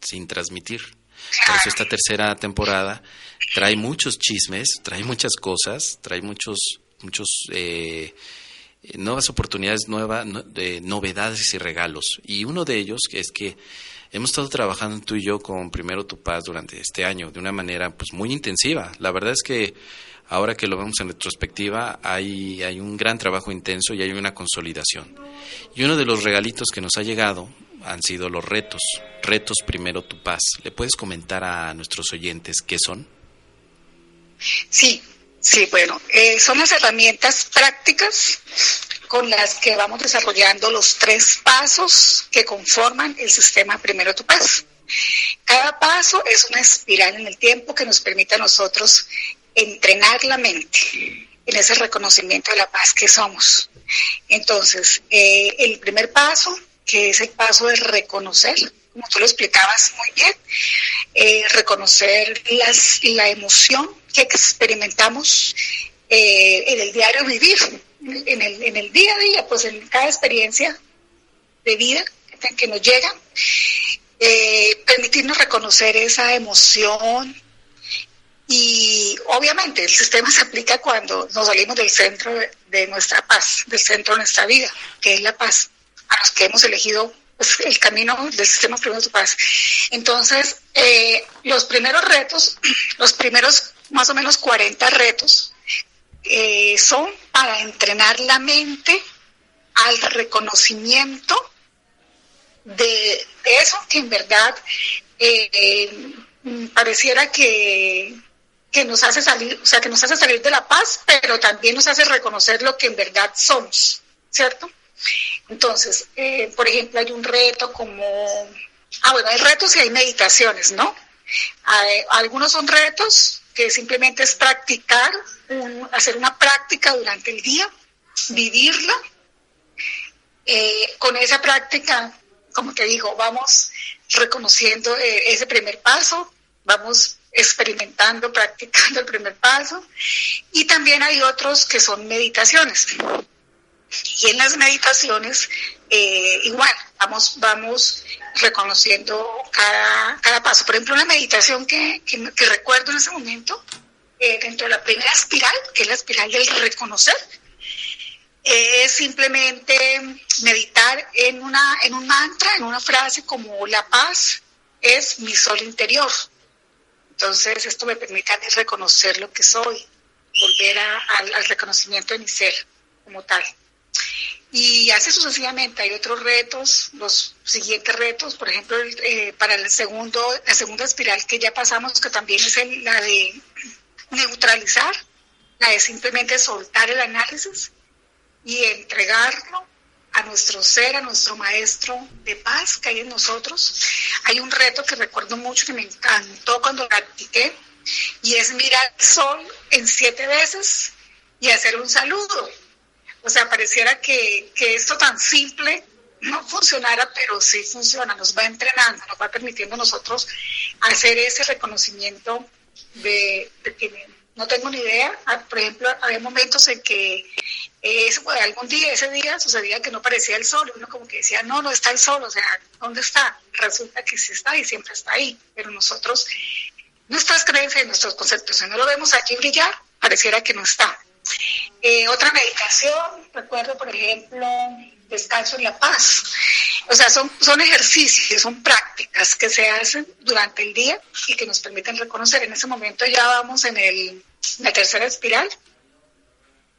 Speaker 3: sin transmitir. Por eso esta tercera temporada trae muchos chismes, trae muchas cosas, trae muchos muchos eh, nuevas oportunidades, nueva, de novedades y regalos. Y uno de ellos es que hemos estado trabajando tú y yo con Primero Tu Paz durante este año de una manera pues muy intensiva. La verdad es que ahora que lo vemos en retrospectiva hay, hay un gran trabajo intenso y hay una consolidación. Y uno de los regalitos que nos ha llegado han sido los retos. Retos Primero Tu Paz. ¿Le puedes comentar a nuestros oyentes qué son?
Speaker 5: Sí, Sí, bueno, eh, son las herramientas prácticas con las que vamos desarrollando los tres pasos que conforman el sistema Primero Tu Paz. Cada paso es una espiral en el tiempo que nos permite a nosotros entrenar la mente en ese reconocimiento de la paz que somos. Entonces, eh, el primer paso, que es el paso de reconocer, como tú lo explicabas muy bien, eh, reconocer las, la emoción que experimentamos eh, en el diario vivir, en el, en el día a día, pues en cada experiencia de vida que nos llega, eh, permitirnos reconocer esa emoción y obviamente el sistema se aplica cuando nos salimos del centro de, nuestra paz, del centro de nuestra vida, que es la paz, a los que hemos elegido pues, el camino del sistema primero de paz. Entonces, eh, los primeros retos, los primeros más o menos 40 retos, eh, son para entrenar la mente al reconocimiento de, eso que en verdad eh, pareciera que, que nos hace salir, o sea, que nos hace salir de la paz, pero también nos hace reconocer lo que en verdad somos, ¿cierto? Entonces, eh, por ejemplo, hay un reto como, ah, bueno, hay retos y hay meditaciones, ¿no? algunos son retos que simplemente es practicar, hacer una práctica durante el día, vivirla. Eh, con esa práctica como te digo, vamos reconociendo eh, ese primer paso, vamos experimentando, practicando el primer paso. Y también hay otros que son meditaciones. Y en las meditaciones, eh, igual, vamos, vamos reconociendo cada, cada paso. Por ejemplo, una meditación que, que, recuerdo en ese momento, eh, dentro de la primera espiral, que es la espiral del reconocer, es simplemente meditar en, una, en un mantra, en una frase como la paz es mi sol interior. Entonces esto me permite a mí reconocer lo que soy, volver al reconocimiento de mi ser como tal. Y así sucesivamente hay otros retos, los siguientes retos, por ejemplo, eh, para el segundo, la segunda espiral que ya pasamos, que también es la de neutralizar, la de simplemente soltar el análisis y entregarlo a nuestro ser, a nuestro maestro de paz que hay en nosotros. Hay un reto que recuerdo mucho que me encantó cuando practiqué y es mirar el sol en siete veces y hacer un saludo. O sea, pareciera que, que esto tan simple no funcionara, pero sí funciona, nos va entrenando, nos va permitiendo nosotros hacer ese reconocimiento de, que no tengo ni idea. Ah, por ejemplo, había momentos en que algún día, ese día sucedía que no parecía el sol, uno como que decía, no, no está el sol, o sea, ¿dónde está? Resulta que sí está y siempre está ahí, pero nosotros, nuestras creencias, nuestros conceptos, si no lo vemos aquí brillar, pareciera que no está. Eh, otra meditación, recuerdo, por ejemplo, descanso en la paz. O sea, son, son ejercicios, son prácticas que se hacen durante el día y que nos permiten reconocer. En ese momento ya vamos en el, la tercera espiral,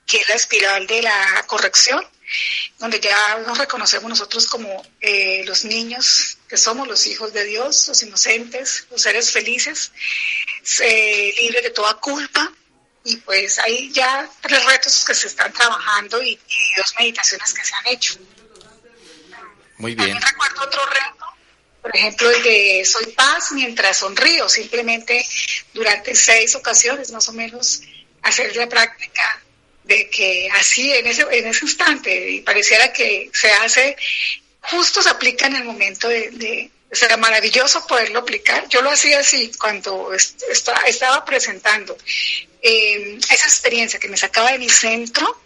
Speaker 5: que es la espiral de la corrección, donde ya nos reconocemos nosotros como eh, los niños que somos, los hijos de Dios, los inocentes, los seres felices, eh, libres de toda culpa. Y pues hay ya tres retos que se están trabajando y, dos meditaciones que se han hecho.
Speaker 3: Muy bien.
Speaker 5: También recuerdo otro reto, por ejemplo, el de soy paz mientras sonrío, simplemente durante seis ocasiones más o menos hacer la práctica de que así en ese, en ese instante, y pareciera que se hace, justo se aplica en el momento de, de será maravilloso poderlo aplicar. Yo lo hacía así cuando estaba presentando eh, esa experiencia que me sacaba de mi centro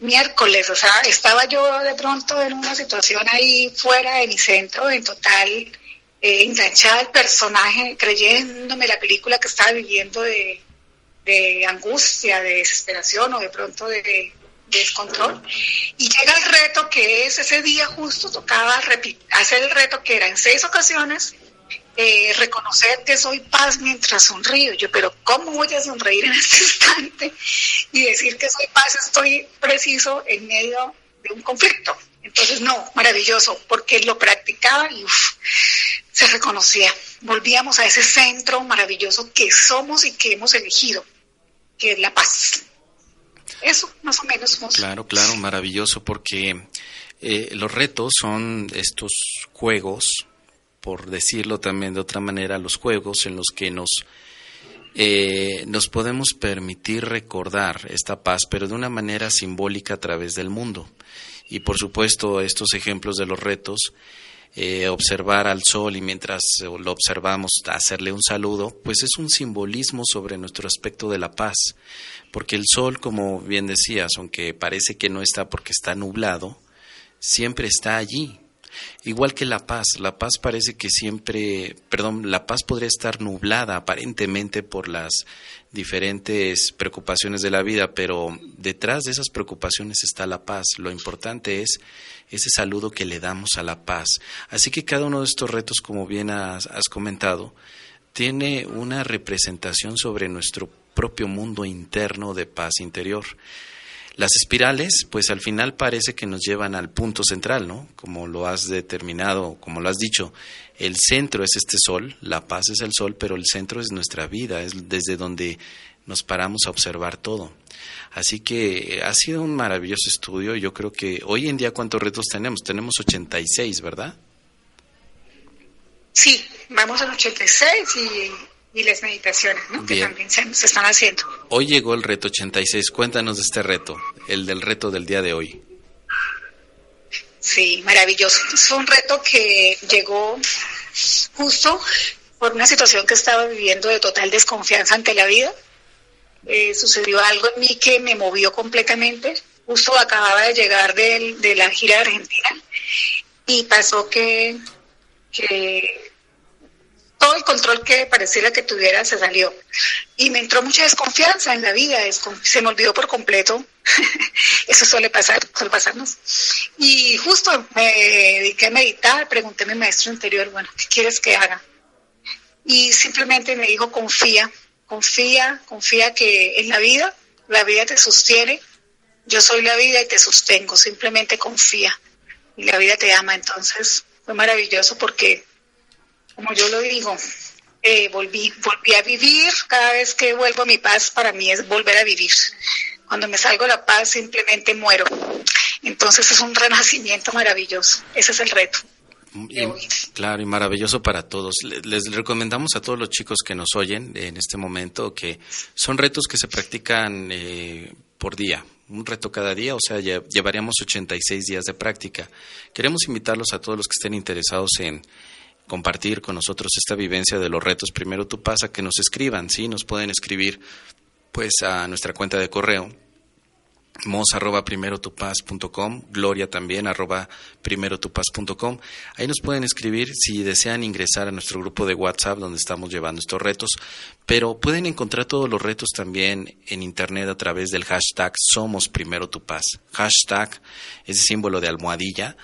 Speaker 5: miércoles, o sea, estaba yo de pronto en una situación ahí fuera de mi centro, en total eh, enganchada al personaje, creyéndome la película que estaba viviendo de, de angustia, de desesperación o de pronto de, descontrol. Y llega el reto que es ese día justo, tocaba hacer el reto que era en seis ocasiones, eh, reconocer que soy paz mientras sonrío. Yo, pero ¿cómo voy a sonreír en este instante y decir que soy paz? Estoy preciso en medio de un conflicto. Entonces, no, maravilloso, porque lo practicaba y se reconocía. Volvíamos a ese centro maravilloso que somos y que hemos elegido que es la paz. Eso, más o menos.
Speaker 3: Claro, claro, maravilloso, porque eh, los retos son estos juegos, por decirlo también de otra manera, los juegos en los que nos, eh, nos podemos permitir recordar esta paz, pero de una manera simbólica a través del mundo. Y por supuesto, estos ejemplos de los retos eh, observar al sol y mientras lo observamos hacerle un saludo, pues es un simbolismo sobre nuestro aspecto de la paz, porque el sol, como bien decías, aunque parece que no está porque está nublado, siempre está allí. Igual que la paz, la paz parece que siempre, perdón, la paz podría estar nublada aparentemente por las diferentes preocupaciones de la vida, pero detrás de esas preocupaciones está la paz. Lo importante es ese saludo que le damos a la paz. Así que cada uno de estos retos, como bien has, comentado, tiene una representación sobre nuestro propio mundo interno de paz interior. Las espirales, pues al final parece que nos llevan al punto central, ¿no? Como lo has determinado, como lo has dicho, el centro es este sol, la paz es el sol, pero el centro es nuestra vida, es desde donde nos paramos a observar todo. Así que ha sido un maravilloso estudio. Yo creo que hoy en día, ¿cuántos retos tenemos? Tenemos 86, ¿verdad?
Speaker 5: Sí, vamos al 86 y y las meditaciones ¿no? que también se, están haciendo.
Speaker 3: Hoy llegó el reto 86. Cuéntanos de este reto, el del reto del día de hoy.
Speaker 5: Sí, maravilloso. Fue un reto que llegó justo por una situación que estaba viviendo de total desconfianza ante la vida. Eh, sucedió algo en mí que me movió completamente. Justo acababa de llegar de la gira de Argentina y pasó que, que todo el control que pareciera que tuviera se salió. Y me entró mucha desconfianza en la vida, se me olvidó por completo. Eso suele pasar, suele pasarnos. Y justo me dediqué a meditar, pregunté a mi maestro interior, bueno, ¿qué quieres que haga? Y simplemente me dijo, confía, confía, confía que en la vida, la vida te sostiene, yo soy la vida y te sostengo, simplemente confía. Y la vida te ama, entonces fue maravilloso porque como yo lo digo, eh, volví, volví a vivir, cada vez que vuelvo a mi paz para mí es volver a vivir. Cuando me salgo de la paz simplemente muero. Entonces es un renacimiento maravilloso. Ese es el reto.
Speaker 3: Claro, y maravilloso para todos. Les recomendamos a todos los chicos que nos oyen en este momento que son retos que se practican eh, por día, un reto cada día, o sea, llevaríamos 86 días de práctica. Queremos invitarlos a todos los que estén interesados en, compartir con nosotros esta vivencia de los retos, primero tú pasa que nos escriban, ¿sí? Nos pueden escribir pues a nuestra cuenta de correo mos arroba primero gloria también arroba primero Ahí nos pueden escribir si desean ingresar a nuestro grupo de WhatsApp donde estamos llevando estos retos, pero pueden encontrar todos los retos también en internet a través del hashtag Somos Primero Tu Paz. Hashtag ese símbolo de almohadilla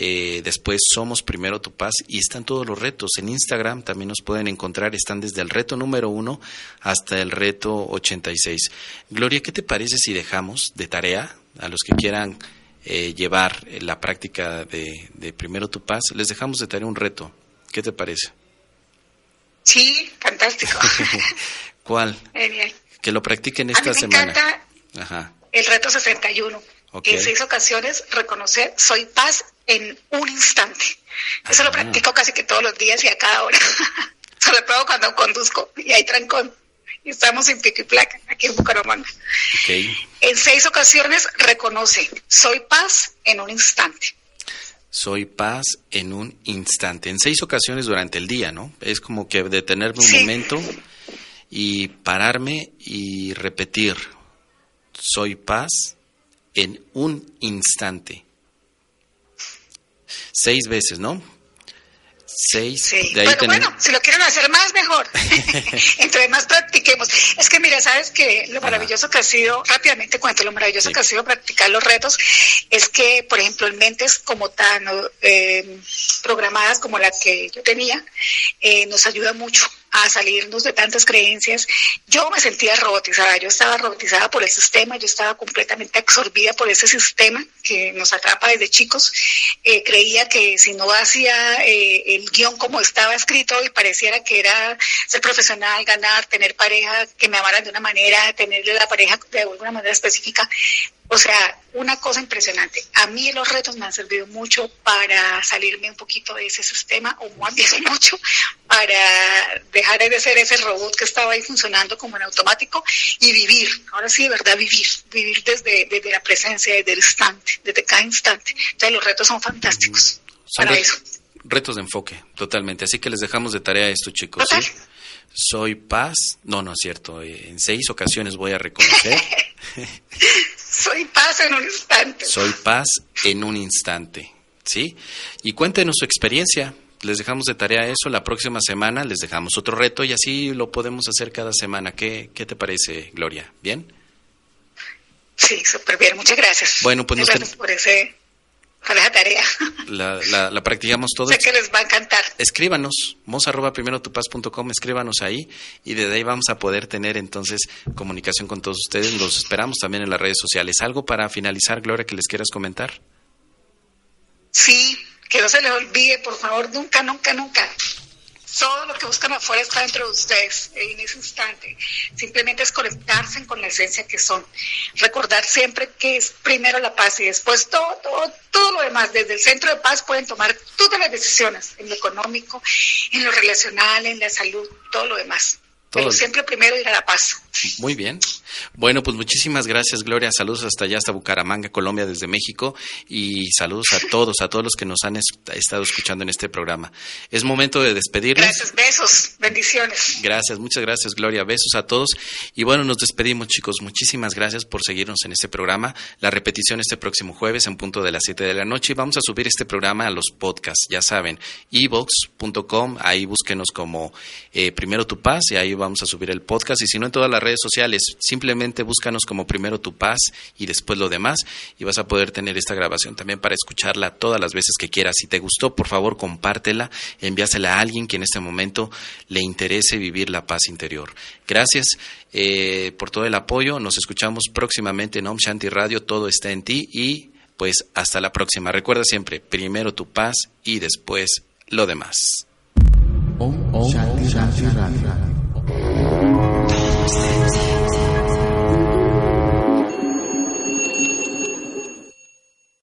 Speaker 3: eh, después somos primero tu paz y están todos los retos. En Instagram también nos pueden encontrar, están desde el reto número uno hasta el reto 86. Gloria, ¿qué te parece si dejamos de tarea a los que quieran eh, llevar la práctica de, de primero tu paz? Les dejamos de tarea un reto. ¿Qué te parece?
Speaker 5: Sí, fantástico.
Speaker 3: ¿Cuál?
Speaker 5: Genial.
Speaker 3: Que lo practiquen esta
Speaker 5: a mí
Speaker 3: me semana.
Speaker 5: Encanta Ajá. El reto 61. En seis ocasiones reconocer soy paz en un instante. Eso lo ah. practico casi que todos los días y a cada hora. Sobre todo cuando conduzco y hay trancón. Y estamos en pico y placa, aquí en Bucaramanga. En seis ocasiones reconoce, soy paz en un instante.
Speaker 3: Soy paz en un instante. En seis ocasiones durante el día, ¿no? Es como que detenerme un momento y pararme y repetir, soy paz en un instante. Seis veces, ¿no? Seis.
Speaker 5: Sí. bueno, si lo quieren hacer más, mejor. Entre más practiquemos. Es que mira, sabes que lo maravilloso que ha sido, rápidamente cuento, lo maravilloso que ha sido practicar los retos, es que, por ejemplo, en mentes como tan eh, programadas como la que yo tenía, eh, nos ayuda mucho a salirnos de tantas creencias. Yo me sentía robotizada, yo estaba robotizada por el sistema, yo estaba completamente absorbida por ese sistema que nos atrapa desde chicos. Eh, creía que si no hacía eh, el guion como estaba escrito y pareciera que era ser profesional, ganar, tener pareja, que me amaran de una manera, tenerle la pareja de alguna manera específica, o sea, una cosa impresionante. A mí los retos me han servido mucho para salirme un poquito de ese sistema, o más bien mucho, para dejar de ser ese robot que estaba ahí funcionando como en automático y vivir, ahora sí, de verdad, vivir, vivir desde, desde la presencia, desde el instante, desde cada instante. Entonces los retos son fantásticos
Speaker 3: Son
Speaker 5: para eso.
Speaker 3: retos de enfoque, totalmente. Así que les dejamos de tarea esto, chicos. ¿sí? Soy paz. No, no es cierto. eh, En seis ocasiones voy a reconocer.
Speaker 5: Soy paz en un instante.
Speaker 3: Soy paz en un instante. ¿Sí? Y cuéntenos su experiencia. Les dejamos de tarea eso. La próxima semana les dejamos otro reto y así lo podemos hacer cada semana. ¿Qué, qué te parece, Gloria? ¿Bien?
Speaker 5: Sí, súper bien, muchas gracias.
Speaker 3: Bueno, pues
Speaker 5: Muchas
Speaker 3: nos
Speaker 5: gracias por, ese, esa tarea.
Speaker 3: La, la, la practicamos todos.
Speaker 5: sé que les va a encantar.
Speaker 3: escríbanos, mos arroba primero tu paz.com, escríbanos ahí y desde ahí vamos a poder tener entonces comunicación con todos ustedes. Los esperamos también en las redes sociales. ¿Algo para finalizar, Gloria, que les quieras comentar?
Speaker 5: Sí, que no se les olvide, por favor, nunca, nunca, nunca. Todo lo que buscan afuera está dentro de ustedes en ese instante. Simplemente es conectarse con la esencia que son. Recordar siempre que es primero la paz y después todo, todo, todo lo demás. Desde el centro de paz pueden tomar todas las decisiones en lo económico, en lo relacional, en la salud, todo lo demás.
Speaker 3: Todo.
Speaker 5: Pero siempre primero ir a la paz.
Speaker 3: Muy bien. Bueno, pues muchísimas gracias, Gloria. Saludos hasta allá, hasta Bucaramanga, Colombia, desde México. Y saludos a todos, a todos los que nos han es- estado escuchando en este programa. Es momento de despedirnos.
Speaker 5: Gracias, besos, bendiciones.
Speaker 3: Gracias, muchas gracias, Gloria. Besos a todos. Y bueno, nos despedimos, chicos. Muchísimas gracias por seguirnos en este programa. La repetición este próximo jueves en punto de las 7 de la noche. Y vamos a subir este programa a los podcasts, ya saben, evox.com. Ahí búsquenos como eh, Primero Tu Paz y ahí vamos a subir el podcast. Y si no, en todas las redes sociales, simplemente búscanos como Primero Tu Paz y después lo demás. Y vas a poder tener esta grabación también para escucharla todas las veces que quieras. Si te gustó, por favor, compártela, envíasela a alguien que en este momento le interese vivir la paz interior. Gracias eh, por todo el apoyo. Nos escuchamos próximamente en Om Shanti Radio. Todo está en ti y pues hasta la próxima. Recuerda siempre, primero tu paz y después lo demás.
Speaker 2: Om Shanti Shanti. Wednesday.